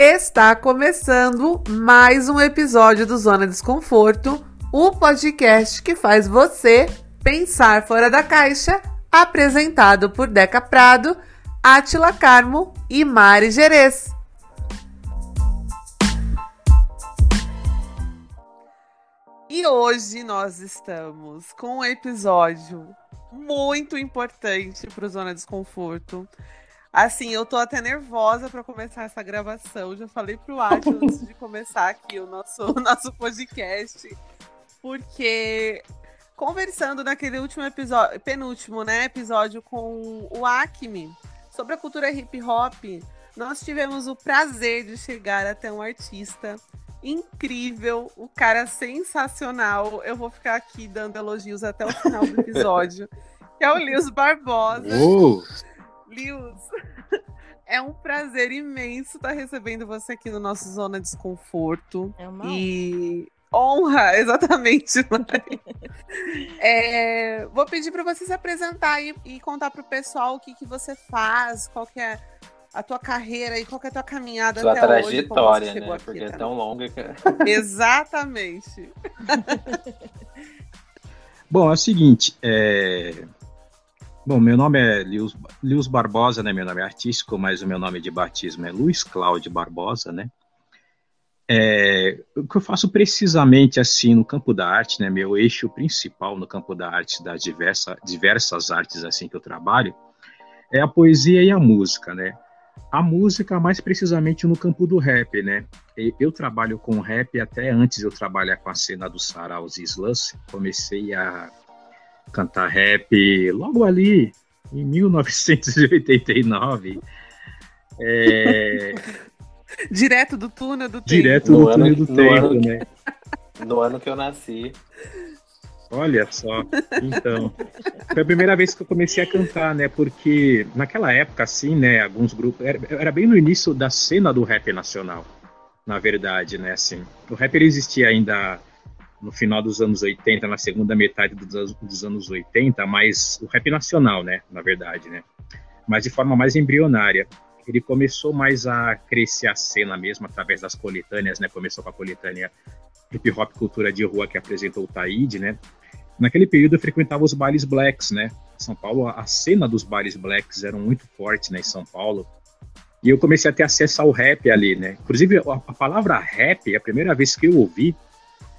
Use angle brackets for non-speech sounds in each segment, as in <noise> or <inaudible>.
Está começando mais um episódio do Zona Desconforto, o podcast que faz você pensar fora da caixa, apresentado por Deca Prado, Atila Carmo e Mari Gerês. E hoje nós estamos com um episódio muito importante para o Zona Desconforto. Assim, eu tô até nervosa para começar essa gravação. Já falei pro Átila <laughs> antes de começar aqui o nosso, o nosso podcast, porque conversando naquele último episódio, penúltimo, né, episódio com o Acme sobre a cultura hip hop, nós tivemos o prazer de chegar até um artista incrível, o cara sensacional. Eu vou ficar aqui dando elogios até o final do episódio. <laughs> que é o Lius Barbosa. Uh! Lius, <laughs> é um prazer imenso estar recebendo você aqui no nosso Zona Desconforto. É uma e honra, <laughs> exatamente. é, vou pedir para você se apresentar e, e contar para o pessoal o que, que você faz, qual que é a tua carreira e qual que é a tua caminhada Sua até trajetória, né? aqui, Porque é tão longa que. <laughs> Exatamente. Bom, é o seguinte, é... Bom, meu nome é Lius Barbosa, né? Meu nome é artístico, mas o meu nome de batismo é Luiz Cláudio Barbosa, né? É... O que eu faço precisamente assim no campo da arte, né? Meu eixo principal no campo da arte, das diversa, diversas artes assim que eu trabalho, é a poesia e a música, né? A música, mais precisamente no campo do rap, né? Eu trabalho com rap até antes eu trabalhar com a cena dos saraus e. Comecei a cantar rap logo ali, em 1989. É, <laughs> Direto do túnel do tempo. direto No no ano- túnel do no tempo, ano- né? No ano que eu nasci. Olha só, então. Foi a primeira vez que eu comecei a cantar, né? Porque naquela época, assim, né? Alguns grupos. Era, era bem no início da cena do rap nacional, na verdade, né? Assim, o rap existia ainda no final dos anos 80, na segunda metade dos, anos- dos anos 80, mas o rap nacional, né? Na verdade, né? Mas de forma mais embrionária. Ele começou mais a crescer a cena mesmo através das coletâneas, né? Começou com a coletânea Hip Hop Cultura de Rua que apresentou o Taíde, né? Naquele período eu frequentava os bailes blacks, né? São Paulo, a cena dos bailes blacks eram muito forte, né, em São Paulo. E eu comecei a ter acesso ao rap ali, né? Inclusive a palavra rap, a primeira vez que eu ouvi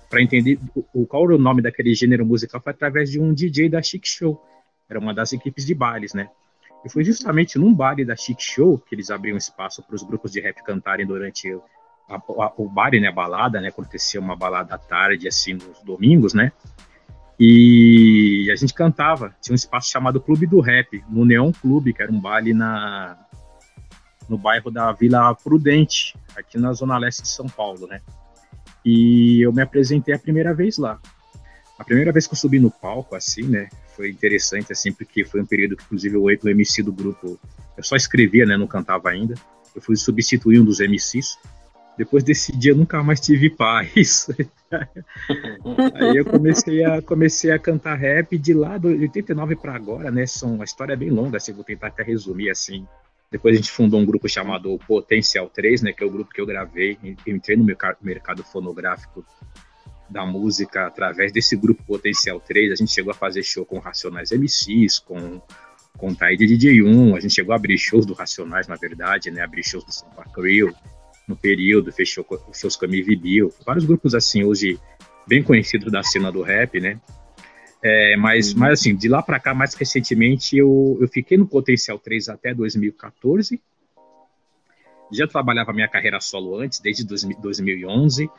para entender o, qual era o nome daquele gênero musical foi através de um DJ da Chic Show. Era uma das equipes de bailes, né? E foi justamente num baile da Chic Show que eles abriam espaço para os grupos de rap cantarem durante a- a- o baile, né, a balada, né? Acontecia uma balada à tarde, assim, nos domingos, né? E a gente cantava. Tinha um espaço chamado Clube do Rap, no Neon Clube, que era um baile na, no bairro da Vila Prudente, aqui na zona leste de São Paulo, né? E eu me apresentei a primeira vez lá. A primeira vez que eu subi no palco, assim, né? Foi interessante, assim, porque foi um período que, inclusive, o o MC do grupo, eu só escrevia, né? Não cantava ainda. Eu fui substituir um dos MCs. Depois desse dia, eu nunca mais tive paz. <laughs> Aí eu comecei a, comecei a cantar rap de lá do 89 para agora, né? São, a história é bem longa, assim, vou tentar até resumir assim. Depois a gente fundou um grupo chamado Potencial 3, né? Que é o grupo que eu gravei. Eu entrei no mercado, fonográfico da música através desse grupo Potencial 3. A gente chegou a fazer show com Racionais MCs, com com Taíde DJ1, a gente chegou a abrir shows do Racionais, na verdade, né? Abrir shows do Sampa Crew no período, fechou shows com a Bill, vários grupos assim hoje bem conhecidos da cena do rap, né? É, mas, Uhum. mas assim, de lá para cá, mais recentemente, eu, eu fiquei no Potencial 3 até 2014. Já trabalhava minha carreira solo antes, desde 2000 2011.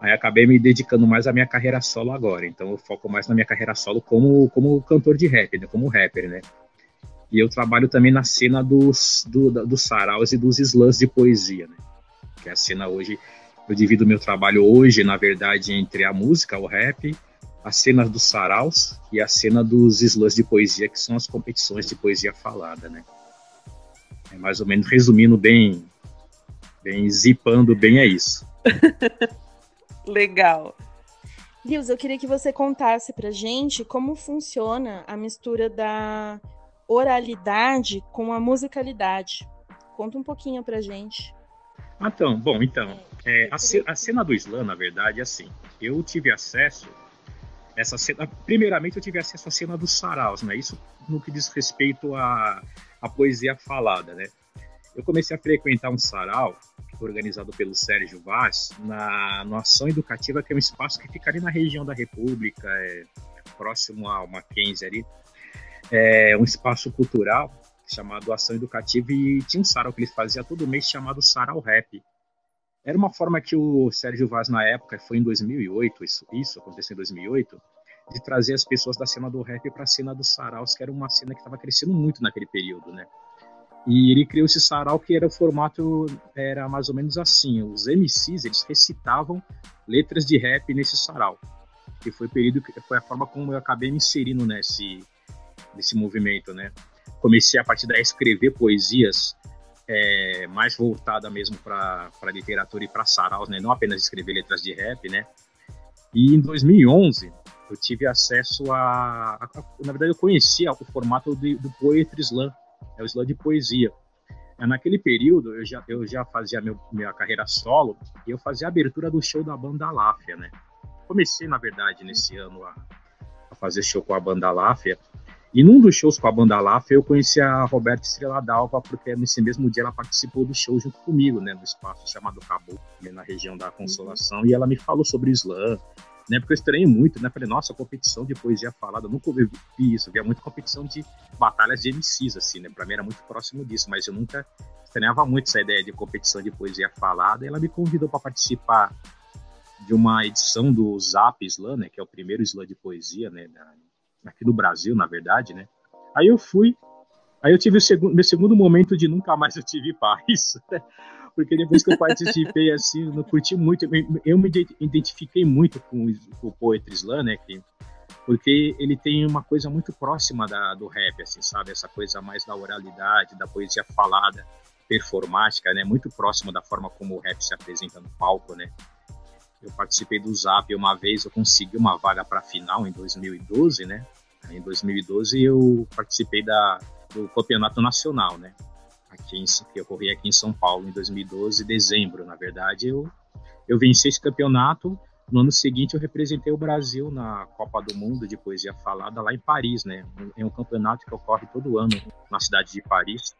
Aí acabei me dedicando mais à minha carreira solo agora. Então eu foco mais na minha carreira solo como, como cantor de rap, né? como rapper, né? E eu trabalho também na cena dos, do, da- dos saraus e dos slams de poesia, né? Que é a cena hoje, eu divido meu trabalho hoje, na verdade, entre a música, o rap, a cena dos saraus e a cena dos slams de poesia, que são as competições de poesia falada, né? É mais ou menos resumindo bem, bem zipando bem é isso. <laughs> Legal. Lius, eu queria que você contasse pra gente como funciona a mistura da oralidade com a musicalidade. Conta um pouquinho pra gente. Então, bom, então, é, a, a, cena do slam, na verdade, é assim, eu tive acesso essa cena, primeiramente eu tive acesso à cena dos saraus, né? Isso no que diz respeito à, à poesia falada, né? Eu comecei a frequentar um sarau organizado pelo Sérgio Vaz na, na Ação Educativa, que é um espaço que fica ali na região da República, é, próximo ao Mackenzie ali. É um espaço cultural chamado Ação Educativa e tinha um sarau que eles faziam todo mês chamado Sarau Rap. Era uma forma que o Sérgio Vaz, na época, foi em 2008, isso, isso aconteceu em 2008, de trazer as pessoas da cena do rap para a cena dos saraus, que era uma cena que estava crescendo muito naquele período, né? E ele criou esse sarau que era o formato, era mais ou menos assim, os MCs, eles recitavam letras de rap nesse sarau. Que foi o período que foi a forma como eu acabei me inserindo nesse, nesse movimento, né? Comecei a partir daí a escrever poesias é, mais voltada mesmo para literatura e para saraus, né? Não apenas escrever letras de rap, né? E em 2011 eu tive acesso a, a, a na verdade eu conhecia o formato de, do Poetry Slam, é o slam de poesia. É, naquele período eu já, eu já fazia meu, minha carreira solo e eu fazia a abertura do show da banda Láfia, né? Comecei, na verdade, nesse ano a, a fazer show com a banda Láfia e num dos shows com a banda Láfia eu conheci a Roberta Estrela Dalva, porque nesse mesmo dia ela participou do show junto comigo, né? No espaço chamado Cabo, na região da Consolação, e ela me falou sobre o slam, né? Porque eu estranhei muito, né? Falei, nossa, competição de poesia falada, eu nunca vi isso, via muito competição de batalhas de MCs, assim, né? Pra mim era muito próximo disso, mas eu nunca estranhava muito essa ideia de competição de poesia falada, e ela me convidou para participar de uma edição do Zap Slam, né? Que é o primeiro slam de poesia, né? Aqui no Brasil, na verdade, né? Aí eu fui, aí eu tive o segundo, meu segundo momento de nunca mais eu tive paz, <laughs> porque depois que eu participei, <laughs> assim, eu não curti muito, eu me identifiquei muito com, com o Poetry Slam, né, que, porque ele tem uma coisa muito próxima da, do rap, assim, sabe, essa coisa mais da oralidade, da poesia falada, performática, né, muito próximo da forma como o rap se apresenta no palco, né, eu participei do Zap uma vez, eu consegui uma vaga para a final em 2012, né? Em 2012 eu participei da, do campeonato nacional, né? aqui em, que ocorria aqui em São Paulo em 2012, dezembro, na verdade, eu, eu venci esse campeonato. No ano seguinte, eu representei o Brasil na Copa do Mundo de Poesia Falada lá em Paris, né? É um campeonato que ocorre todo ano na cidade de Paris.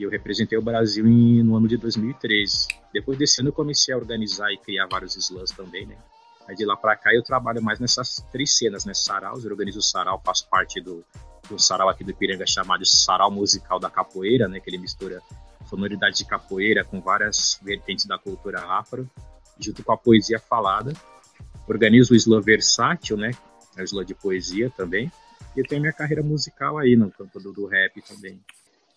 E eu representei o Brasil em, no ano de 2013. Depois desse ano, eu comecei a organizar e criar vários slams também, né? Aí de lá para cá, eu trabalho mais nessas três cenas, né? Saraus, eu organizo o sarau, faço parte do um sarau aqui do Ipiranga chamado Sarau Musical da Capoeira, né, que ele mistura sonoridade de capoeira com várias vertentes da cultura afro, junto com a poesia falada. Organizo o slam versátil, né, é o slam de poesia também, e eu tenho minha carreira musical aí no campo do, do rap também.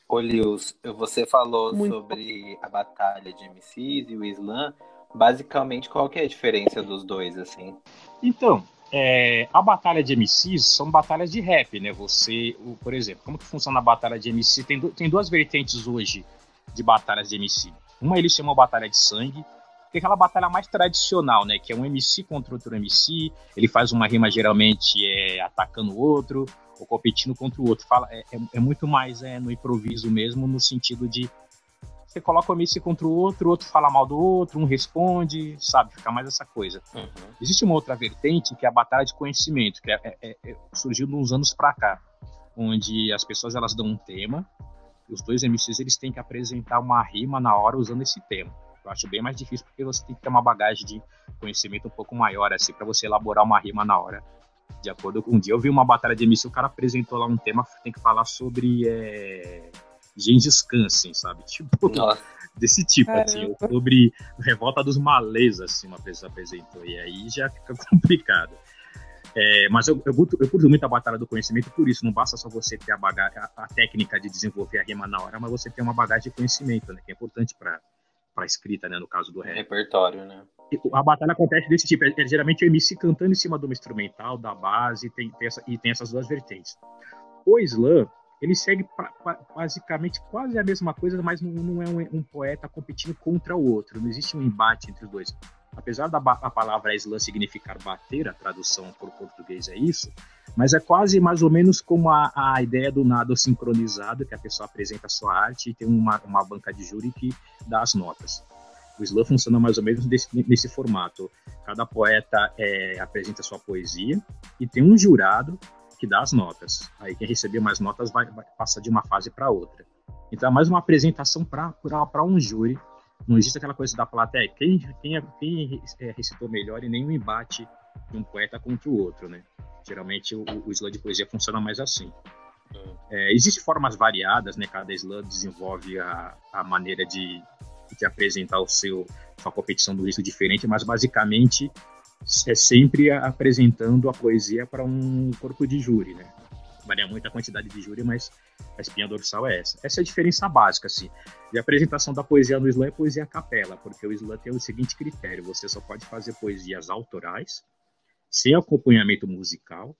Ô, Lius, você falou Muito sobre a batalha de MCs e o slam. Basicamente, qual que é a diferença dos dois, assim? Então, é, a batalha de MCs são batalhas de rap, né? Você, o, por exemplo, como que funciona a batalha de MC? Tem, tem duas vertentes hoje de batalhas de MC. Uma eles chamam batalha de sangue, que é aquela batalha mais tradicional, né? Que é um MC contra outro MC, ele faz uma rima geralmente é, atacando o outro, ou competindo contra o outro. Fala, é, é, é muito mais é, no improviso mesmo, no sentido de você coloca o MC contra o outro, o outro fala mal do outro, um responde, sabe? Fica mais essa coisa. Uhum. Existe uma outra vertente que é a batalha de conhecimento, que é, é, é, é surgiu uns anos para cá, onde as pessoas elas dão um tema e os dois MCs eles têm que apresentar uma rima na hora usando esse tema. Eu acho bem mais difícil porque você tem que ter uma bagagem de conhecimento um pouco maior assim para você elaborar uma rima na hora. De acordo com um dia eu vi uma batalha de MC, o cara apresentou lá um tema, tem que falar sobre é Gengis Khan, assim, sabe? <laughs> Tipo, Nossa. desse tipo, assim, Caramba. assim, sobre revolta dos malês, assim, uma pessoa apresentou, e aí já fica <laughs> complicado. É, mas eu, eu, curto, eu curto muito a batalha do conhecimento por isso, não basta só você ter a, bagagem, a, a, técnica de desenvolver a rima na hora, mas você ter uma bagagem de conhecimento, né, que é importante para para escrita, né, no caso do rap. Repertório, né? A batalha acontece desse tipo, é, é geralmente o MC cantando em cima do instrumental, da base, tem, tem essa, e tem essas duas vertentes. O slam, ele segue basicamente quase a mesma coisa, mas não, não é um, um, poeta competindo contra o outro. Não existe um embate entre os dois. Apesar da a palavra slam significar bater, a tradução por português é isso, mas é quase mais ou menos como a, a ideia do nado sincronizado, que a pessoa apresenta a sua arte e tem uma, uma banca de júri que dá as notas. O slam funciona mais ou menos desse, nesse formato. Cada poeta é, apresenta sua poesia e tem um jurado que dá as notas. Aí quem receber mais notas vai, vai passar de uma fase para outra. Então é mais uma apresentação para um júri. Não existe aquela coisa da plateia. Quem, quem, quem é, recitou melhor e nenhum embate de um poeta contra o outro, né? Geralmente o, o slam de poesia funciona mais assim. É, Existem formas variadas, né? Cada slam desenvolve a, a maneira de, de apresentar o seu sua competição do risco diferente, mas basicamente é sempre apresentando a poesia para um corpo de júri, né? Varia muito a quantidade de júri, mas a espinha dorsal é essa. Essa é a diferença básica, assim. E a apresentação da poesia no slam é poesia capela, porque o slam tem o seguinte critério: você só pode fazer poesias autorais, sem acompanhamento musical,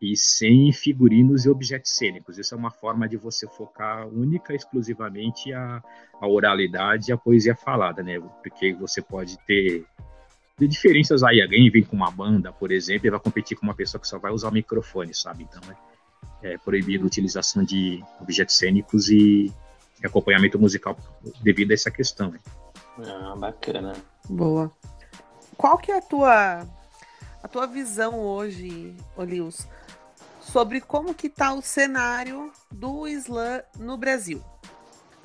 e sem figurinos e objetos cênicos. Isso é uma forma de você focar única e exclusivamente a, a oralidade e a poesia falada, né? Porque você pode ter diferenças aí. Alguém vem com uma banda, por exemplo, e vai competir com uma pessoa que só vai usar o microfone, sabe? Então é, é proibido a utilização de objetos cênicos e acompanhamento musical devido a essa questão. Né? Ah, bacana. Boa. Qual que é a tua a tua visão hoje, Olius, sobre como que está o cenário do slam no Brasil.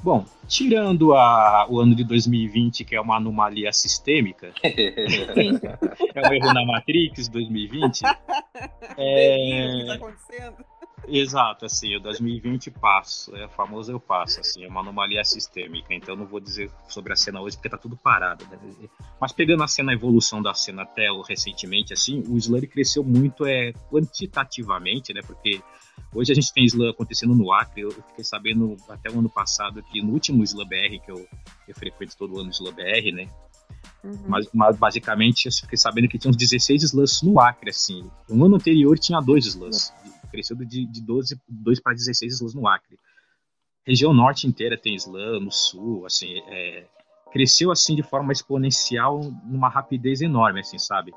Bom, tirando a, o ano de 2020, que é uma anomalia sistêmica, <laughs> <laughs> é um erro na Matrix 2020. <laughs> é... O que está acontecendo? Exato, assim, o 2020 passo, é o famoso eu passo, assim, é uma anomalia sistêmica, então não vou dizer sobre a cena hoje porque tá tudo parado, né? mas pegando a cena, a evolução da cena até o, recentemente, assim, o Slurry cresceu muito é, quantitativamente, né, porque hoje a gente tem Slam acontecendo no Acre, eu fiquei sabendo até o ano passado que no último Slam BR, que eu, eu frequento todo ano Slam BR, né, Uhum. Mas, mas, basicamente eu fiquei sabendo que tinha uns 16 slams no Acre, assim. No ano anterior tinha dois slams. Uhum cresceu de, de 12, 2 para 16 slams no Acre. região norte inteira tem slam, no sul, assim, é, cresceu assim de forma exponencial, numa rapidez enorme, assim, sabe?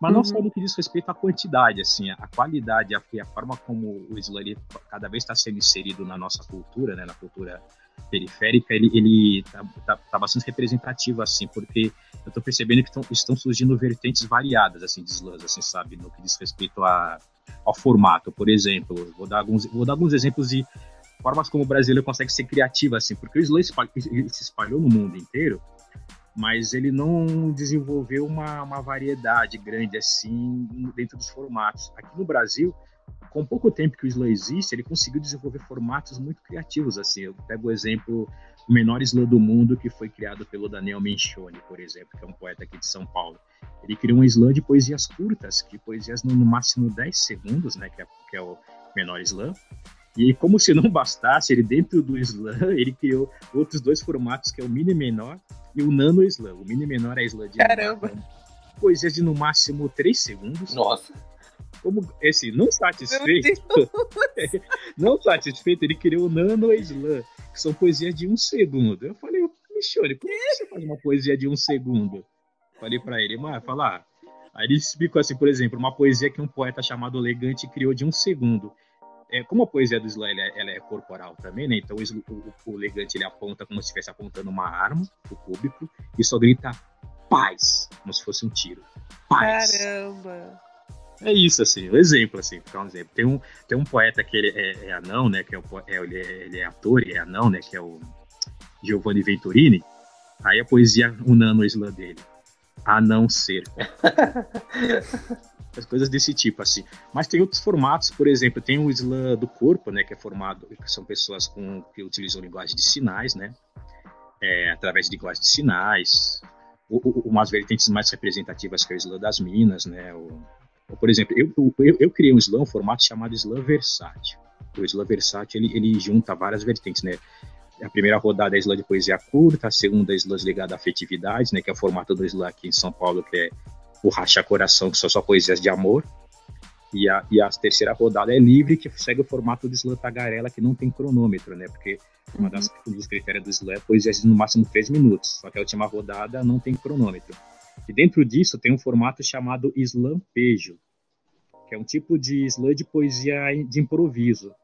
Mas não uhum. só no que diz respeito à quantidade, assim, a qualidade, a, a forma como o slam cada vez está sendo inserido na nossa cultura, né, na cultura periférica, ele, ele tá, tá, tá bastante representativo, assim, porque eu estou percebendo que tão, estão surgindo vertentes variadas, assim, de slams, assim, sabe, no que diz respeito a ao formato, por exemplo. Vou dar alguns, vou dar alguns exemplos de formas como o brasileiro consegue ser criativo, assim, porque o slam se espalhou no mundo inteiro, mas ele não desenvolveu uma, uma variedade grande assim dentro dos formatos. Aqui no Brasil, com pouco tempo que o slam existe, ele conseguiu desenvolver formatos muito criativos, assim. Eu pego o exemplo o menor slam do mundo, que foi criado pelo Daniel Menchone, por exemplo, que é um poeta aqui de São Paulo. Ele criou um slam de poesias curtas, que poesias no, no máximo 10 segundos, né, que é, que é o menor slam. E como se não bastasse, ele dentro do slam, <laughs> ele criou outros dois formatos, que é o mini menor e o nano slam. O mini menor é slam de Caramba. poesias de no máximo 3 segundos. Nossa. Como esse não satisfeito, <laughs> não satisfeito, ele criou o nano slam, que são poesias de um segundo. Eu falei, Michone, como você faz uma poesia de um segundo? Falei para ele, mas falar. Aí ele explicou assim, por exemplo, uma poesia que um poeta chamado Elegante criou de um segundo. É, como a poesia do Slam ela, é, ela é corporal também, né? Então o, o, o Elegante ele aponta como se estivesse apontando uma arma pro público e só grita paz, como se fosse um tiro. Paz. Caramba! É isso, assim, um exemplo, assim, um exemplo. Tem um, tem um poeta que ele é, é anão, né, que é, o, é, ele, é, ele é ator e é anão, né, que é o Giovanni Venturini. Aí a poesia unando o slam dele. A não ser. <laughs> As coisas desse tipo, assim. Mas tem outros formatos, por exemplo, tem o slam do corpo, né, que é formado, que são pessoas com, que utilizam linguagem de sinais, né, é, através de linguagem de sinais. O, o, umas vertentes mais representativas que é o slam das minas, né, o, por exemplo, eu, eu, eu, criei um slam, um formato chamado slam versátil. O slam versátil, ele, ele junta várias vertentes, né, a primeira rodada é slam de poesia curta, a segunda é slam ligada à afetividade, né, que é o formato do slam aqui em São Paulo, que é o Racha Coração, que são só poesias de amor. E a, e a terceira rodada é livre, que segue o formato do slam tagarela, que não tem cronômetro, né? Porque uma das, um dos critérios do slam é poesias de no máximo três minutos, só que a última rodada não tem cronômetro. E dentro disso tem um formato chamado slampejo, que é um tipo de slam de poesia de improviso.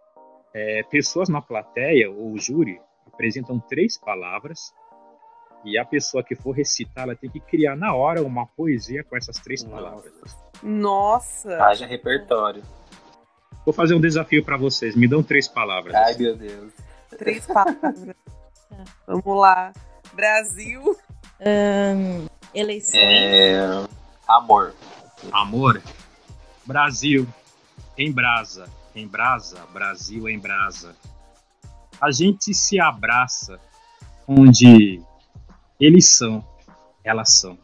É, pessoas na plateia ou júri apresentam três palavras E a pessoa que for recitar, ela tem que criar na hora uma poesia com essas três Nossa. palavras. Nossa! Haja repertório. Vou fazer um desafio para vocês. Me dão três palavras. Ai, meu Deus. Três palavras. <laughs> Vamos lá. Brasil. Ahn, eleições. É... Amor. Amor, Brasil, em brasa, em brasa, Brasil em brasa. A gente se abraça onde eles são, elas são.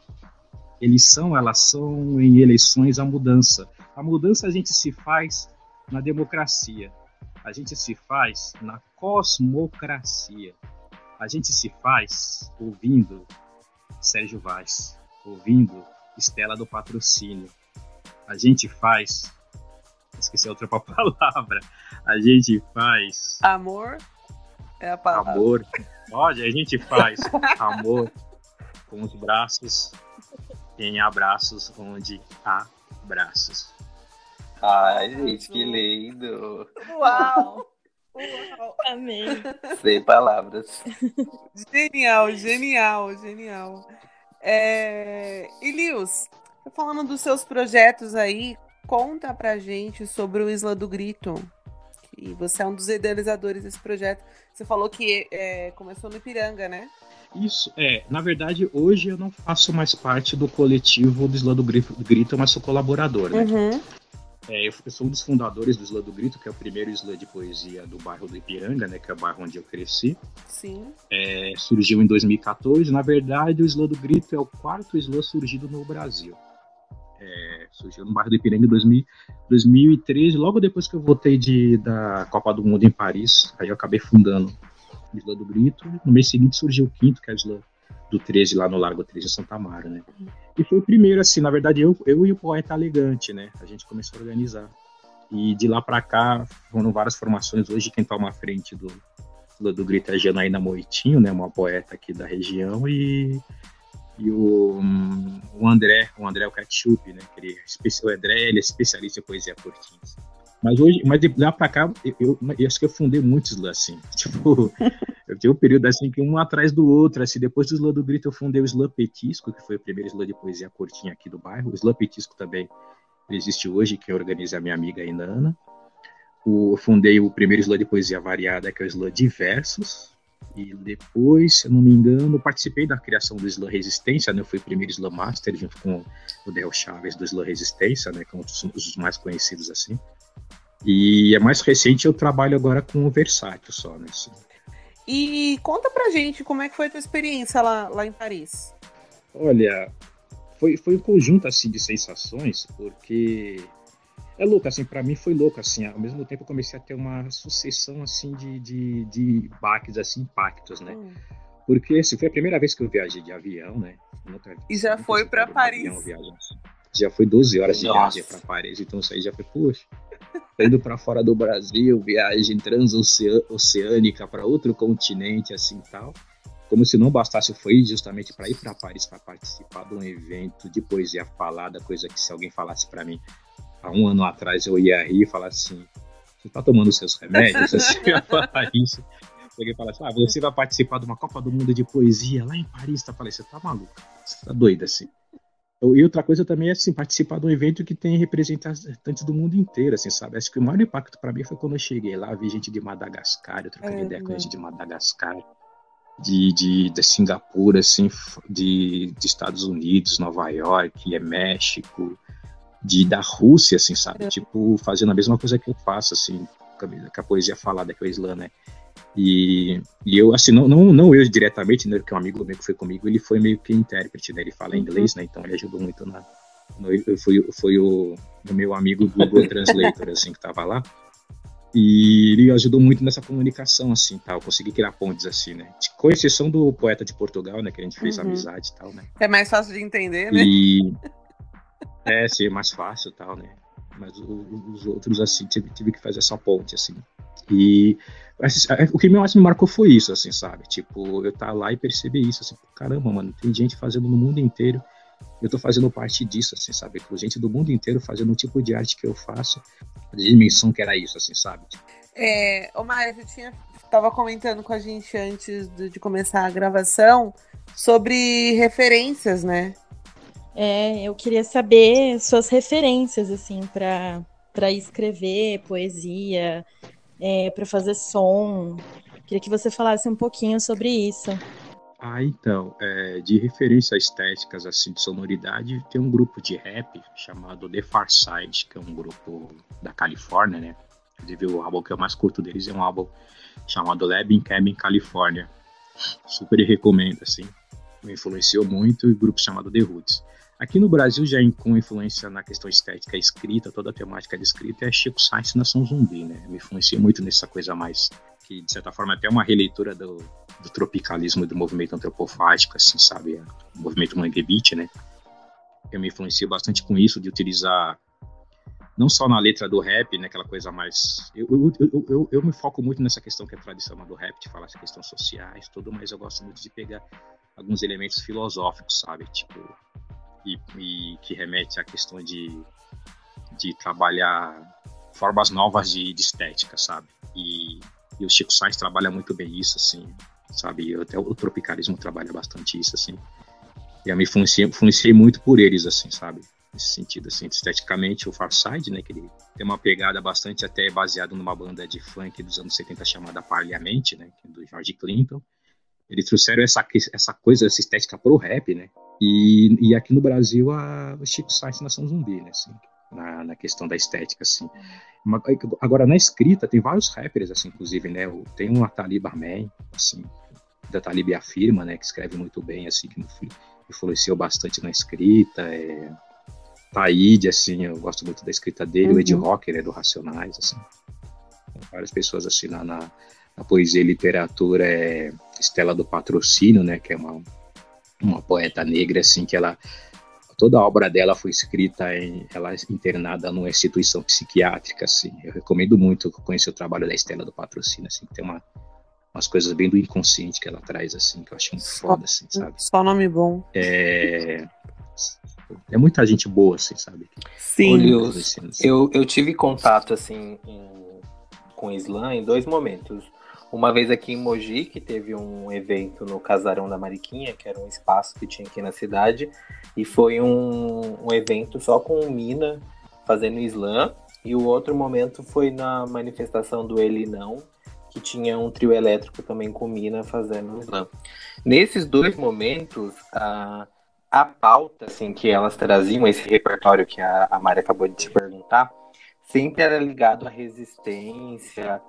Eles são, elas são em eleições a mudança. A mudança a gente se faz na democracia. A gente se faz na cosmocracia. A gente se faz ouvindo Sérgio Vaz, ouvindo Estela do Patrocínio. A gente faz. Esqueci outra <laughs> palavra. A gente faz Amor. É a palavra. amor. Olha, a gente faz <laughs> amor com os braços em abraços onde há braços. Ai, gente, que lindo. Uau! Amei. Sem palavras. Genial, genial, genial. É... Ilius, falando dos seus projetos aí, conta pra gente sobre o Isla do Grito. E você é um dos idealizadores desse projeto. Você falou que é, começou no Ipiranga, né? Isso, é. Na verdade, hoje eu não faço mais parte do coletivo do Islã do Grito, Grito mas sou colaborador, né? Uhum. É, eu, sou um dos fundadores do Islã do Grito, que é o primeiro Islã de poesia do bairro do Ipiranga, né? Que é o bairro onde eu cresci. Sim. É, surgiu em 2014. Na verdade, o Islã do Grito é o quarto Islã surgido no Brasil. É, surgiu no bairro do Ipiranga em 2000 2013, logo depois que eu voltei de, da Copa do Mundo em Paris. Aí eu acabei fundando o Islã do Grito. No mês seguinte surgiu o quinto, que é o Islã do 13, lá no Largo 13 de Santa Amaro, né? E foi o primeiro, assim, na verdade, eu, eu e o Poeta Elegante, né? A gente começou a organizar. E de lá para cá foram várias formações. Hoje quem toma a frente do, do, do Grito é a Janaína Moitinho, né? Uma poeta aqui da região. E, e o, hum, o André, o André Ketchup, né? Ele, é o André ele é especialista em poesia curtinhas. Mas hoje, mas de lá pra cá, eu, eu, eu acho que eu fundei muitos slams, assim. <laughs> Tipo, eu tive um período assim que um atrás do outro, assim. Depois do slam do grito, eu fundei o slam petisco, que foi o primeiro slam de poesia curtinha aqui do bairro. O slam petisco também existe hoje, que organiza a minha amiga ainda Ana. O, eu fundei o primeiro slam de poesia variada, que é o slam diversos. E depois, se eu não me engano, participei da criação do Slam Resistência, né? Eu fui o primeiro Slam Master junto com o Del Chaves do Slam Resistência, né? Que é um dos, dos mais conhecidos assim. E é mais recente, eu trabalho agora com o Versátil só, né? assim. E conta pra gente como é que foi a tua experiência lá, lá em Paris. Olha, foi, foi um conjunto assim de sensações, porque é louco, assim, para mim foi louco, assim, ao mesmo tempo eu comecei a ter uma sucessão, assim, de, de, de baques, assim, impactos, né? Hum. Porque, assim, foi a primeira vez que eu viajei de avião, né? Nunca- E já foi um Paris. avião, viagem assim. Já foi 12 horas de Nossa. viagem para Paris, então isso aí já foi, poxa, indo para fora do Brasil, viagem transoceânica para outro continente, assim, tal. Como se não bastasse, foi justamente para ir para Paris para participar de um evento de poesia falada, coisa que se alguém falasse para mim há um ano atrás eu ia rir e falar assim: você tá tomando seus remédios? <laughs> Você ia falar isso. Alguém fala assim: ah, você vai participar de uma Copa do Mundo de poesia lá em Paris. Eu falei: você tá maluco? Você tá doido assim? E outra coisa também é assim, participar de um evento que tem representantes do mundo inteiro, assim, sabe? Acho que o maior impacto para mim foi quando eu cheguei lá, vi gente de Madagascar, eu trocando É, ideia com né? gente de Madagascar, de, de, de Singapura, assim, de, de Estados Unidos, Nova York, é México, de, da Rússia, assim, sabe? É. Tipo, fazendo a mesma coisa que eu faço, assim, com a, poesia falada, que é o Islã, né? E, e eu, assim, não, não, não eu diretamente, né? Porque um amigo meu que foi comigo, ele foi meio que intérprete, né? Ele fala Uhum. inglês, né? Então ele ajudou muito na. No, eu fui, foi o, o meu amigo Google Translator, assim, que tava lá. E ele ajudou muito nessa comunicação, assim, tal. Consegui criar pontes, assim, né? Com exceção do poeta de Portugal, né? Que a gente fez Uhum. amizade e tal, né? É mais fácil de entender, né? E. É, ser mais fácil tal, né? Mas os outros, assim, tive, tive que fazer essa ponte, assim. E assim, é, o que mais me marcou foi isso, assim, sabe? Tipo, eu estar lá e perceber isso, assim, caramba, mano, tem gente fazendo no mundo inteiro. Eu tô fazendo parte disso, assim, sabe? Com gente do mundo inteiro fazendo um tipo de arte que eu faço, a dimensão que era isso, assim, sabe? Tipo, É, ô Maia, você tinha estava comentando com a gente antes de, de começar a gravação sobre referências, né? É, eu queria saber suas referências, assim, para escrever poesia, é, para fazer som. Queria que você falasse um pouquinho sobre isso. Ah, então, é, de referência a estéticas assim de sonoridade, tem um grupo de rap chamado The Far Side, que é um grupo da Califórnia, né? Inclusive o álbum que eu mais curto deles é um álbum chamado Lab in Cabin California. Super recomendo, assim. Me influenciou muito e grupo chamado The Roots. Aqui no Brasil, já com influência na questão estética escrita, toda a temática de escrita, é Chico Sainz Nação Zumbi, né? Me influencia muito nessa coisa mais, que de certa forma é até uma releitura do, do tropicalismo do movimento antropofágico, assim, sabe? O movimento Mangue né? Eu me influencio bastante com isso, de utilizar não só na letra do rap, né, aquela coisa mais. Eu, eu, eu, eu, me foco muito nessa questão que é tradicional do rap, de falar essa questão sociais, tudo, mas eu gosto muito de pegar alguns elementos filosóficos, sabe? Tipo, e, e que remete à questão de, de trabalhar formas novas de, de estética, sabe? E, e, o Chico Sainz trabalha muito bem isso, assim, sabe? Até o tropicalismo trabalha bastante isso, assim. E eu me influenciei, muito por eles, assim, sabe? Nesse sentido, assim, esteticamente, o Farside, né? Que ele tem uma pegada bastante até baseado numa banda de funk dos anos 70 chamada Parliamente, né? É do George Clinton. Eles trouxeram essa, essa coisa, essa estética pro rap, né? E, e aqui no Brasil, a, o Chico Sainz Nação Zumbi, né? Assim, na, na questão da estética, assim. Agora, na escrita, tem vários rappers, assim, inclusive, né? Tem um Talib Amen, assim, da Talib Afirma, né? Que escreve muito bem, assim, que influenciou bastante na escrita. É... Taíde, assim, eu gosto muito da escrita dele. Uhum. O Ed. Rocker, né? Do Racionais, assim. Tem várias pessoas, assim, na, na a poesia e literatura é Estela do Patrocínio, né, que é uma, uma poeta negra, assim, que ela toda a obra dela foi escrita em ela é internada numa instituição psiquiátrica, assim. Eu recomendo muito conhecer o trabalho da Estela do Patrocínio, assim, que tem uma umas coisas bem do inconsciente que ela traz, assim, que eu acho muito foda, assim, sabe? Só nome bom. É... É muita gente boa, assim, sabe? Sim. assim. eu, eu tive contato, assim, em... com o Islã em dois momentos uma vez aqui em Mogi, que teve um evento no Casarão da Mariquinha, que era um espaço que tinha aqui na cidade, e foi um, um evento só com o Mina fazendo slam, e o outro momento foi na manifestação do Ele Não, que tinha um trio elétrico também com Mina fazendo slam. Nesses dois momentos, a, a pauta assim, que elas traziam, esse repertório que a, a Mari acabou de te perguntar, sempre era ligado à resistência,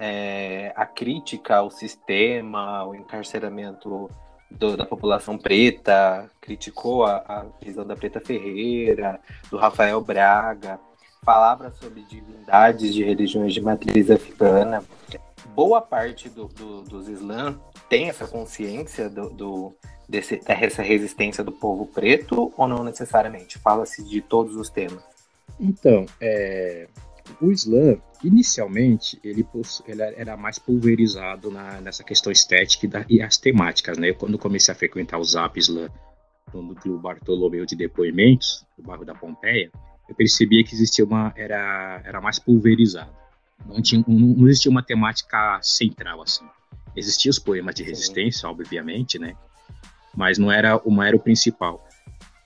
é, a crítica ao sistema, o encarceramento do, da população preta, criticou a, a, da Preta Ferreira, do Rafael Braga, palavras sobre divindades de religiões de matriz africana. Boa parte do, do, dos islãs tem essa consciência do, do desse, dessa resistência do povo preto ou não necessariamente? Fala-se de todos os temas. Então, é, o Islã, inicialmente, ele, ele era mais pulverizado na, nessa questão estética e, da, e, as temáticas, né? Quando comecei a frequentar o Zap Islã no núcleo Bartolomeu de Depoimentos, no bairro da Pompeia, eu percebia que existia uma era era mais pulverizado. Não tinha não existia uma temática central assim. Existiam os poemas de resistência, obviamente, né? Mas não era uma era o principal.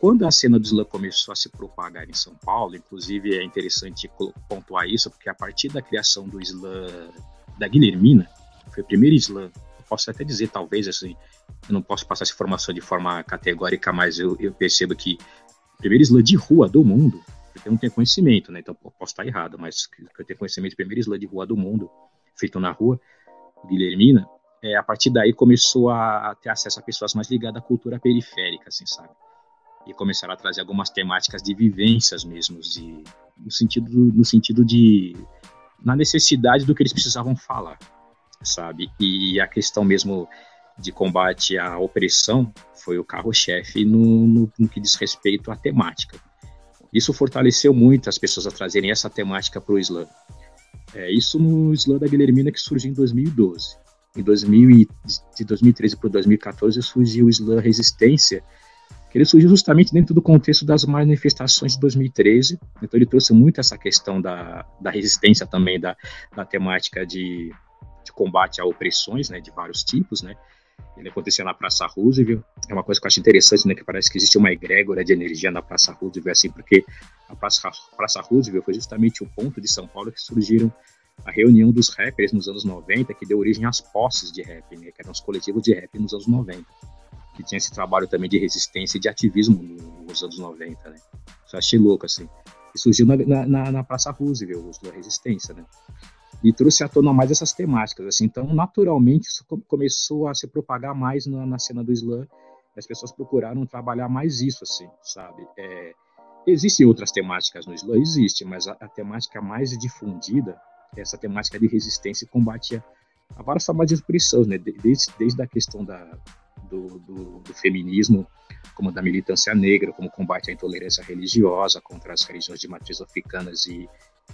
Quando a cena do slam começou a se propagar em São Paulo, inclusive é interessante pontuar isso, porque a partir da criação do slam da Guilhermina, foi o primeiro slam, posso até dizer, talvez, assim, eu não posso passar essa informação de forma categórica, mas eu, eu percebo que o primeiro slam de rua do mundo, eu não tenho conhecimento, né, então posso estar errado, mas eu tenho conhecimento, o primeiro slam de rua do mundo, feito na rua, Guilhermina, é, a partir daí começou a ter acesso a pessoas mais ligadas à cultura periférica, assim, sabe? E começaram a trazer algumas temáticas de vivências mesmo, de, no sentido no sentido de na necessidade do que eles precisavam falar, sabe? E a questão mesmo de combate à opressão foi o carro-chefe no, no, no, que diz respeito à temática. Isso fortaleceu muito as pessoas a trazerem essa temática para o Islã. É, isso no Islã da Guilhermina que surgiu em 2012. Em 2000, de 2013 para 2014 surgiu o Islã Resistência, ele surgiu justamente dentro do contexto das manifestações de 2013, então ele trouxe muito essa questão da, da resistência também, da, da temática de, de combate a opressões, né, de vários tipos, né, ele acontecia na Praça Roosevelt. É uma coisa que eu acho interessante, né? Que parece que existe uma egrégora de energia na Praça Roosevelt, assim, porque a Praça, Praça Roosevelt foi justamente o ponto de São Paulo que surgiram a reunião dos rappers nos anos 90, que deu origem às posses de rap, né? Que eram os coletivos de rap nos anos 90. Que tinha esse trabalho também de resistência e de ativismo nos anos 90, né? Isso eu achei louco, assim. E surgiu na, na, na Praça Roosevelt, os da resistência, né? e trouxe à tona mais essas temáticas. Assim. Então, naturalmente, isso começou a se propagar mais na, na cena do slam. As pessoas procuraram trabalhar mais isso, assim, sabe? É, existem outras temáticas no slam, existe, mas a, a, temática mais difundida é essa temática de resistência e combate a, a várias formas de expressão, né? Desde, desde a questão da, do, do, do, feminismo, como da militância negra, como combate à intolerância religiosa contra as religiões de matriz africanas e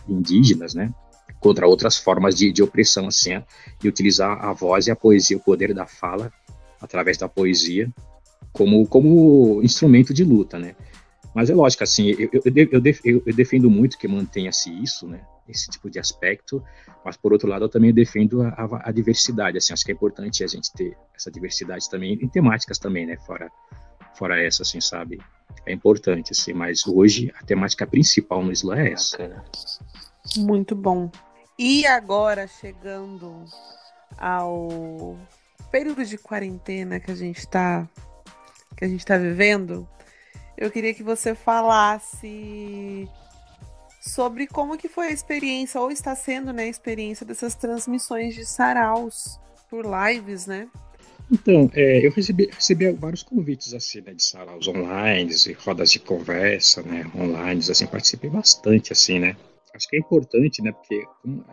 indígenas, né? contra outras formas de, de opressão, assim, e utilizar a voz e a poesia, o poder da fala, através da poesia, como, como instrumento de luta, né? Mas é lógico, assim, eu, eu, eu, eu defendo muito que mantenha-se isso, né? Esse tipo de aspecto, mas por outro lado eu também defendo a, a, a, diversidade, assim, acho que é importante a gente ter essa diversidade também, em temáticas também, né? Fora, fora essa, assim, sabe? É importante, assim, mas hoje a temática principal no Islã é essa. Bacana. Muito bom. E agora, chegando ao período de quarentena que a gente está que a gente tá vivendo, eu queria que você falasse sobre como que foi a experiência, ou está sendo, né, a experiência dessas transmissões de saraus por lives, né? Então, é, eu recebi, recebi vários convites assim, né, de saraus online, rodas de conversa, né, online, assim, participei bastante, assim, né, acho que é importante, né? Porque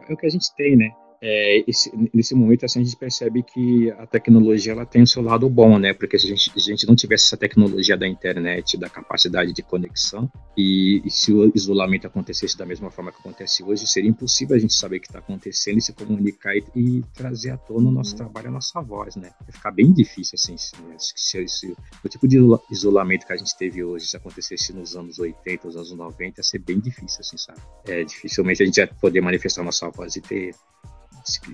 é o que a gente tem, né? É, esse, nesse momento assim, a gente percebe que a tecnologia ela tem o seu lado bom, né? Porque se a gente, se a gente não tivesse essa tecnologia da internet, da capacidade de conexão, e, e, se o isolamento acontecesse da mesma forma que acontece hoje, seria impossível a gente saber o que está acontecendo e se comunicar e, e, trazer à tona o nosso uhum. trabalho, a nossa voz, né? Vai ficar bem difícil, assim, se, se, se, o tipo de isolamento que a gente teve hoje, se acontecesse nos anos 80, nos anos 90, ia ser bem difícil, assim, sabe? É, dificilmente a gente ia poder manifestar nossa voz e ter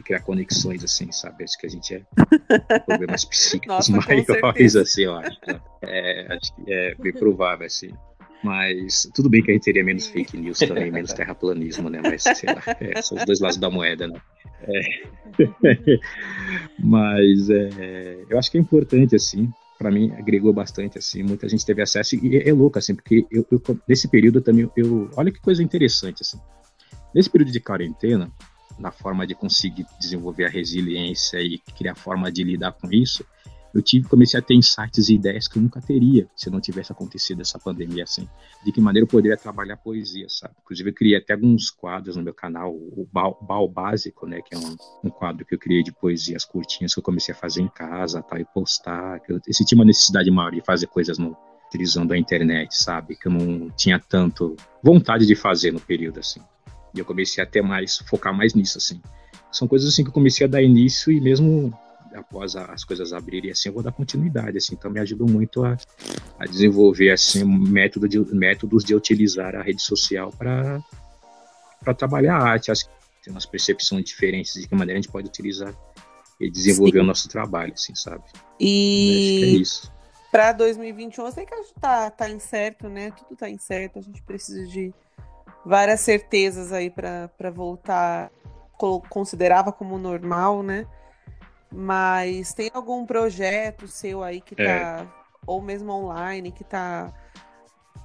criar conexões, assim, sabe? Acho que a gente é <laughs> problemas psíquicos Nossa, maiores, assim, eu acho. Né? É, acho que é bem provável, assim. Mas tudo bem que a gente teria menos fake news também, menos <laughs> terraplanismo, né? Mas, sei lá, é, são os dois lados da moeda, né? É. <laughs> Mas é, eu acho que é importante, assim, para mim agregou bastante, assim, muita gente teve acesso e é, é louco, assim, porque eu, eu, nesse período também, eu, olha que coisa interessante, assim, nesse período de quarentena, na forma de conseguir desenvolver a resiliência e criar forma de lidar com isso, eu tive comecei a ter insights e ideias que eu nunca teria se não tivesse acontecido essa pandemia assim. De que maneira eu poderia trabalhar poesia, sabe? Inclusive eu criei até alguns quadros no meu canal, o Bal, Básico, né, que é um, um, quadro que eu criei de poesias curtinhas que eu comecei a fazer em casa, tal, e postar. Que eu, eu senti uma necessidade maior de fazer coisas no, utilizando a internet, sabe? Que eu não tinha tanto vontade de fazer no período assim. E eu comecei a ter mais, focar mais nisso, assim. São coisas assim que eu comecei a dar início e mesmo após as coisas abrirem assim, eu vou dar continuidade, assim. Então me ajudou muito a, a desenvolver, assim, método de, métodos de utilizar a rede social para para trabalhar a arte. Acho que tem umas percepções diferentes de que maneira a gente pode utilizar e desenvolver Sim. o nosso trabalho, assim, sabe? E é isso. Para 2021, eu sei que tá, tá incerto, né? Tudo tá incerto, a gente precisa de várias certezas aí para voltar, considerava como normal, né? Mas tem algum projeto seu aí que é. tá, ou mesmo online, que tá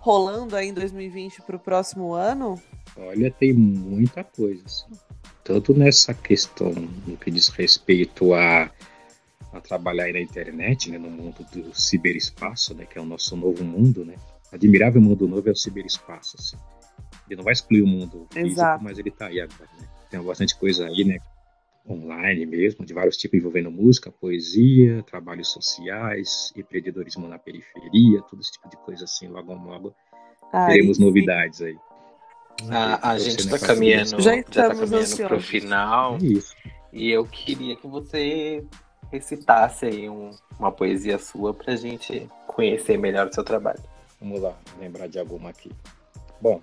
rolando aí em 2020 para o próximo ano? Olha, tem muita coisa. Assim. Tanto nessa questão no que diz respeito a, a trabalhar aí na internet, né, no mundo do ciberespaço, né, que é o nosso novo mundo, né? Admirável mundo novo é o ciberespaço, assim. Ele não vai excluir o mundo físico, Exato. mas ele está aí agora, né? Tem bastante coisa aí, né? Online mesmo, de vários tipos envolvendo música, poesia, trabalhos sociais, empreendedorismo na periferia, todo esse tipo de coisa assim, logo logo Ai, teremos sim. novidades aí. A, a gente está caminhando, já, está caminhando para o final. É isso. E eu queria que você recitasse aí um, uma poesia sua para a gente conhecer melhor o seu trabalho. Vamos lá, lembrar de alguma aqui. Bom,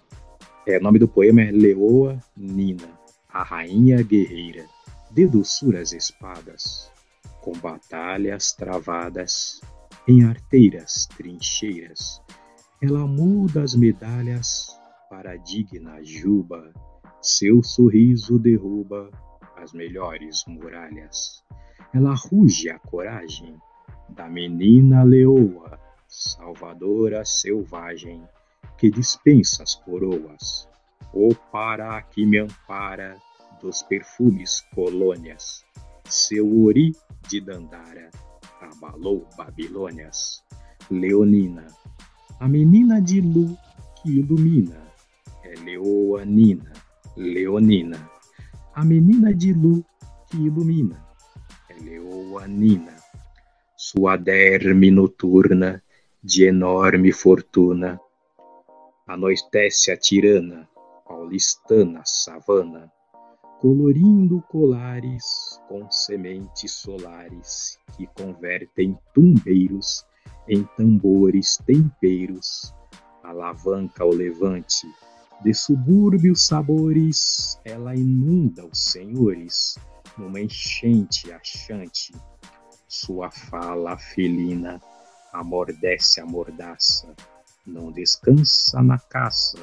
é, nome do poema é Leoa Nina, a rainha guerreira. de doçuras espadas, com batalhas travadas em arteiras trincheiras, ela muda as medalhas para a digna juba, seu sorriso derruba as melhores muralhas. Ela ruge a coragem da menina leoa, salvadora selvagem, que dispensa as coroas. O Pará que me ampara dos perfumes colônias, seu ori de Dandara abalou Babilônias. Leonina, a menina de Lu que ilumina, é Leoanina, Leonina, a menina de Lu que ilumina, é Leoanina, sua derme noturna de enorme fortuna, anoitece a tirana, paulistana savana, colorindo colares com sementes solares que convertem tumbeiros em tambores temperos, alavanca o levante de subúrbios sabores, ela inunda os senhores numa enchente achante. Sua fala felina amordece a mordaça, não descansa na caça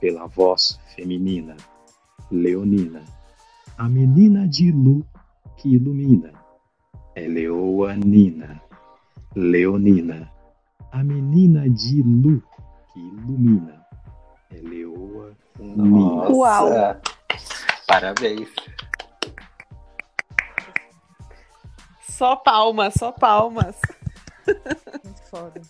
pela voz feminina, leonina, a menina de Lu que ilumina, é Leoanina, Leonina, a menina de Lu que ilumina, é Leoa Nossa. Uau. Parabéns. Só palmas, só palmas. Muito foda.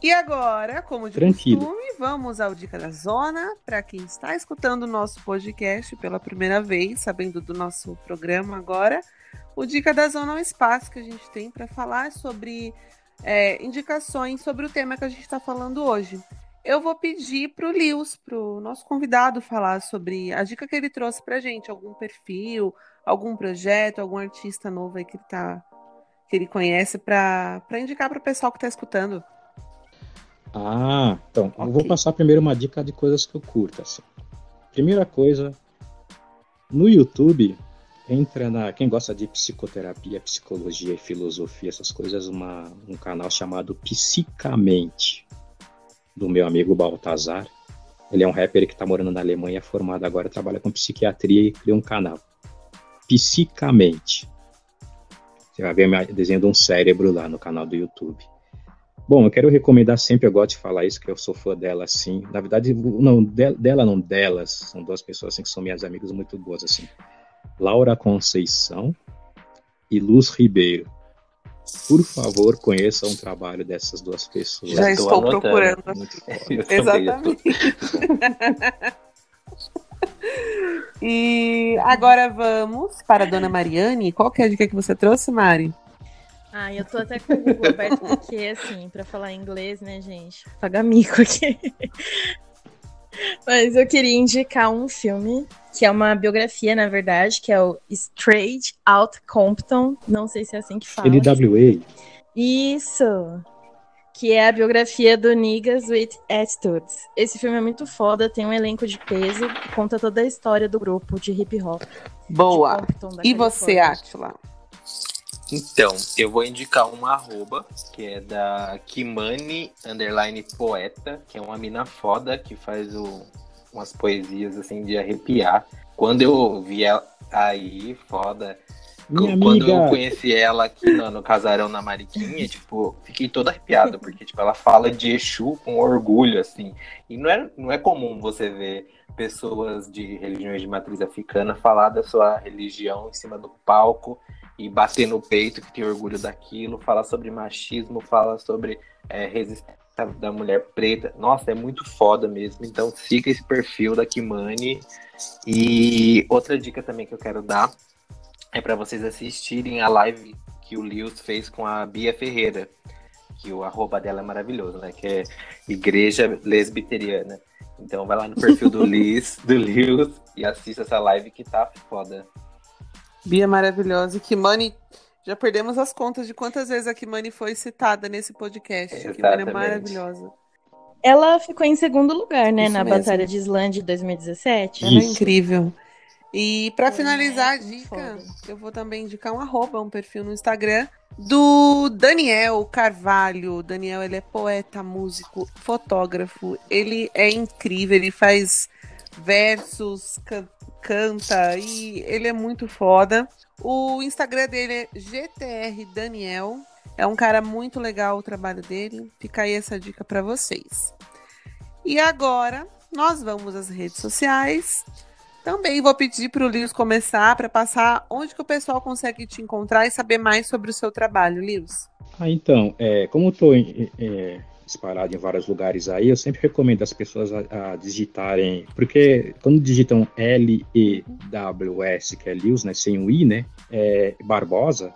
E agora, como de Tranquilo. costume, vamos ao Dica da Zona. Para quem está escutando o nosso podcast pela primeira vez, sabendo do nosso programa agora, o Dica da Zona é um espaço que a gente tem para falar sobre é, indicações sobre o tema que a gente está falando hoje. Eu vou pedir para o Lewis, para o nosso convidado, falar sobre a dica que ele trouxe para gente, algum perfil, algum projeto, algum artista novo aí que ele, tá, que ele conhece, para indicar para o pessoal que está escutando. Ah, então, eu vou passar primeiro uma dica de coisas que eu curto, assim. Primeira coisa, no YouTube, entra na. Quem gosta de psicoterapia, psicologia e filosofia, essas coisas, uma, um canal chamado Psicamente, do meu amigo Baltazar. Ele é um rapper que está morando na Alemanha, formado agora, trabalha com psiquiatria e criou um canal. Psicamente. Você vai ver o desenho de um cérebro lá no canal do YouTube. Bom, eu quero recomendar sempre, eu gosto de falar isso, que eu sou fã dela, assim. Na verdade, não, de- dela não, delas. São duas pessoas, assim, que são minhas amigas muito boas, assim. Laura Conceição e Luz Ribeiro. Por favor, conheçam o trabalho dessas duas pessoas. Já estou anotando. procurando. <laughs> Exatamente. <laughs> e agora vamos para a dona Mariane. Qual que é a dica que você trouxe, Mari? Ah, eu tô até com o Google aberto porque, assim, pra falar inglês, né, gente? Paga mico aqui. Mas eu queria indicar um filme, que é uma biografia, na verdade, que é o Straight Out Compton. Não sei se é assim que fala. NWA. Isso! Que é a biografia do Niggas with Attitudes. Esse filme é muito foda, tem um elenco de peso, conta toda a história do grupo de hip hop. de Boa. E você. Atila? Então, eu vou indicar um arroba, que é da Kimani Underline Poeta, que é uma mina foda que faz o- umas poesias assim de arrepiar. Quando eu vi ela aí, foda. Minha Quando eu amiga. conheci ela aqui no, no casarão na Mariquinha, tipo, fiquei toda arrepiada, porque tipo, ela fala de Exu com orgulho, assim. E não é, não é comum você ver pessoas de religiões de matriz africana falar da sua religião em cima do palco e bater no peito que tem orgulho daquilo, falar sobre machismo, fala sobre é, resistência da mulher preta. Nossa, é muito foda mesmo. Então siga esse perfil da Kimani. E outra dica também que eu quero dar é para vocês assistirem a live que o Lewis fez com a Bia Ferreira. Que o arroba dela é maravilhoso, né? Que é Igreja Lesbiteriana. Então vai lá no perfil do <laughs> Liz, do Lewis e assista essa live que tá foda. Bia maravilhosa. E Kimani, já perdemos as contas de quantas vezes a Kimani foi citada nesse podcast. A Kimani é maravilhosa. Ela ficou em segundo lugar, né, Isso na mesmo. Batalha de Islândia de 2017. Ela é Isso. incrível. E para finalizar a dica, eu vou também indicar um arroba, um perfil no Instagram do Daniel Carvalho. Daniel, ele é poeta, músico, fotógrafo. Ele é incrível, ele faz versos, can canta e ele é muito foda. O Instagram dele é GTR Daniel. É um cara muito legal o trabalho dele. Fica aí essa dica para vocês. E agora nós vamos às redes sociais. Também vou pedir para o Lios começar para passar onde que o pessoal consegue te encontrar e saber mais sobre o seu trabalho, Lios. Ah, então, é, como estou é, disparado em vários lugares aí, eu sempre recomendo as pessoas a, a digitarem, porque quando digitam L-E-W-S, que é Lios, né, sem o I, né, é Barbosa,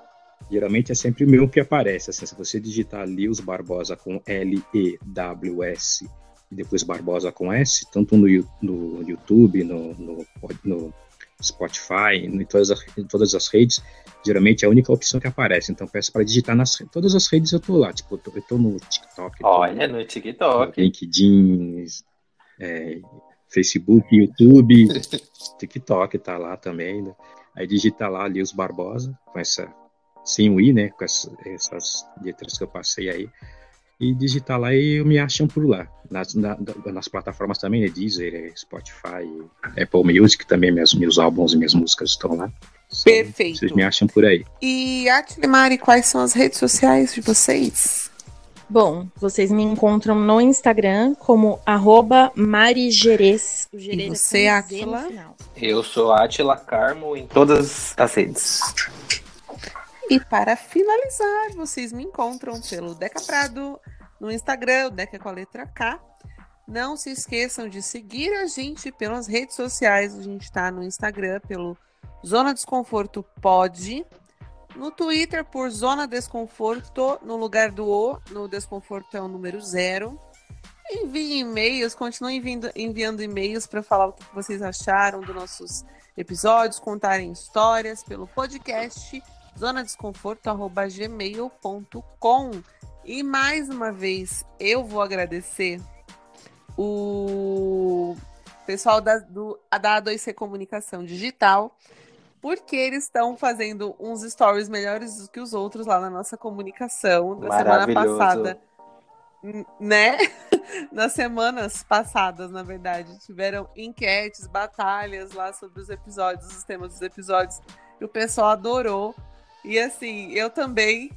geralmente é sempre o meu que aparece. Assim, se você digitar Lios Barbosa com L-E-W-S e depois Barbosa com S, tanto no, no YouTube, no, no, no Spotify, em todas, as, em todas as redes, geralmente é a única opção que aparece. Então peço para digitar nas todas as redes eu tô lá. Tipo, eu tô, eu tô no TikTok. Olha, no TikTok. LinkedIn, é, Facebook, YouTube, <laughs> TikTok tá lá também. Né? Aí digita lá Lios Barbosa, com essa, sem o I, né? Com essa, essas letras que eu passei aí e digitar lá e me acham por lá. Nas, na, nas plataformas também, né? Deezer, Spotify, Apple Music também, meus, meus álbuns e minhas músicas estão lá. Perfeito. Vocês me acham por aí. E, Atlimari, quais são as redes sociais de vocês? Bom, vocês me encontram no Instagram como arroba marigerês. E você, Atila? Eu sou Atila Carmo em todas as redes. E para finalizar, vocês me encontram pelo Deca Prado no Instagram, o Deca com a letra K. Não se esqueçam de seguir a gente pelas redes sociais. A gente está no Instagram pelo Zona Desconforto Pod. No Twitter por Zona Desconforto, no lugar do O, no Desconforto é o número zero. Enviem e-mails, continuem enviando, enviando e-mails para falar o que vocês acharam dos nossos episódios, contarem histórias pelo podcast zonadesconforto.gmail.com. E mais uma vez, eu vou agradecer o pessoal da, do, da A2C Comunicação Digital, porque eles estão fazendo uns stories melhores do que os outros lá na nossa comunicação da semana passada. Né? <laughs> Nas semanas passadas, na verdade, tiveram enquetes, batalhas lá sobre os episódios, os temas dos episódios, e o pessoal adorou. E assim, eu também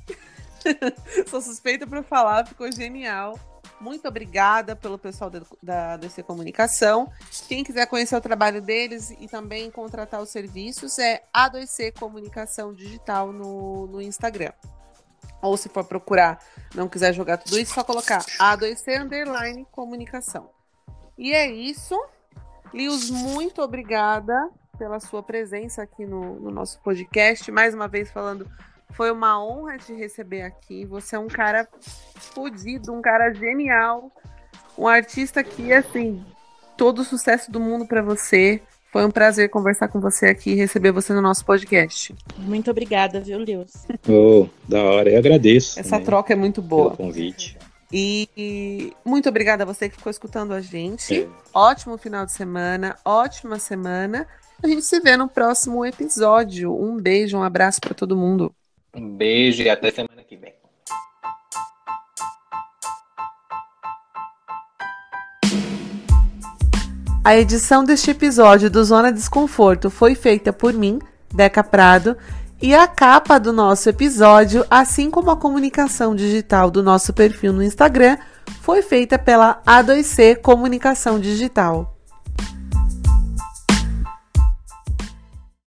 <laughs> sou suspeita para falar, ficou genial. Muito obrigada pelo pessoal da, da DC Comunicação. Quem quiser conhecer o trabalho deles e também contratar os serviços é A2C Comunicação Digital no, no Instagram. Ou se for procurar, não quiser jogar tudo isso, só colocar A2C Underline Comunicação. E é isso. Lios, muito obrigada pela sua presença aqui no, no nosso podcast. Mais uma vez falando, foi uma honra te receber aqui. Você é um cara fodido, um cara genial, um artista que, assim, todo o sucesso do mundo para você. Foi um prazer conversar com você aqui e receber você no nosso podcast. Muito obrigada, viu, Lewis? Oh, da hora, eu agradeço. Essa também, troca é muito boa. Pelo convite. E muito obrigada a você que ficou escutando a gente. É. Ótimo final de semana, ótima semana. A gente se vê no próximo episódio. Um beijo, um abraço para todo mundo. Um beijo e até semana que vem. A edição deste episódio do Zona Desconforto foi feita por mim, Deca Prado, e a capa do nosso episódio, assim como a comunicação digital do nosso perfil no Instagram, foi feita pela A2C Comunicação Digital.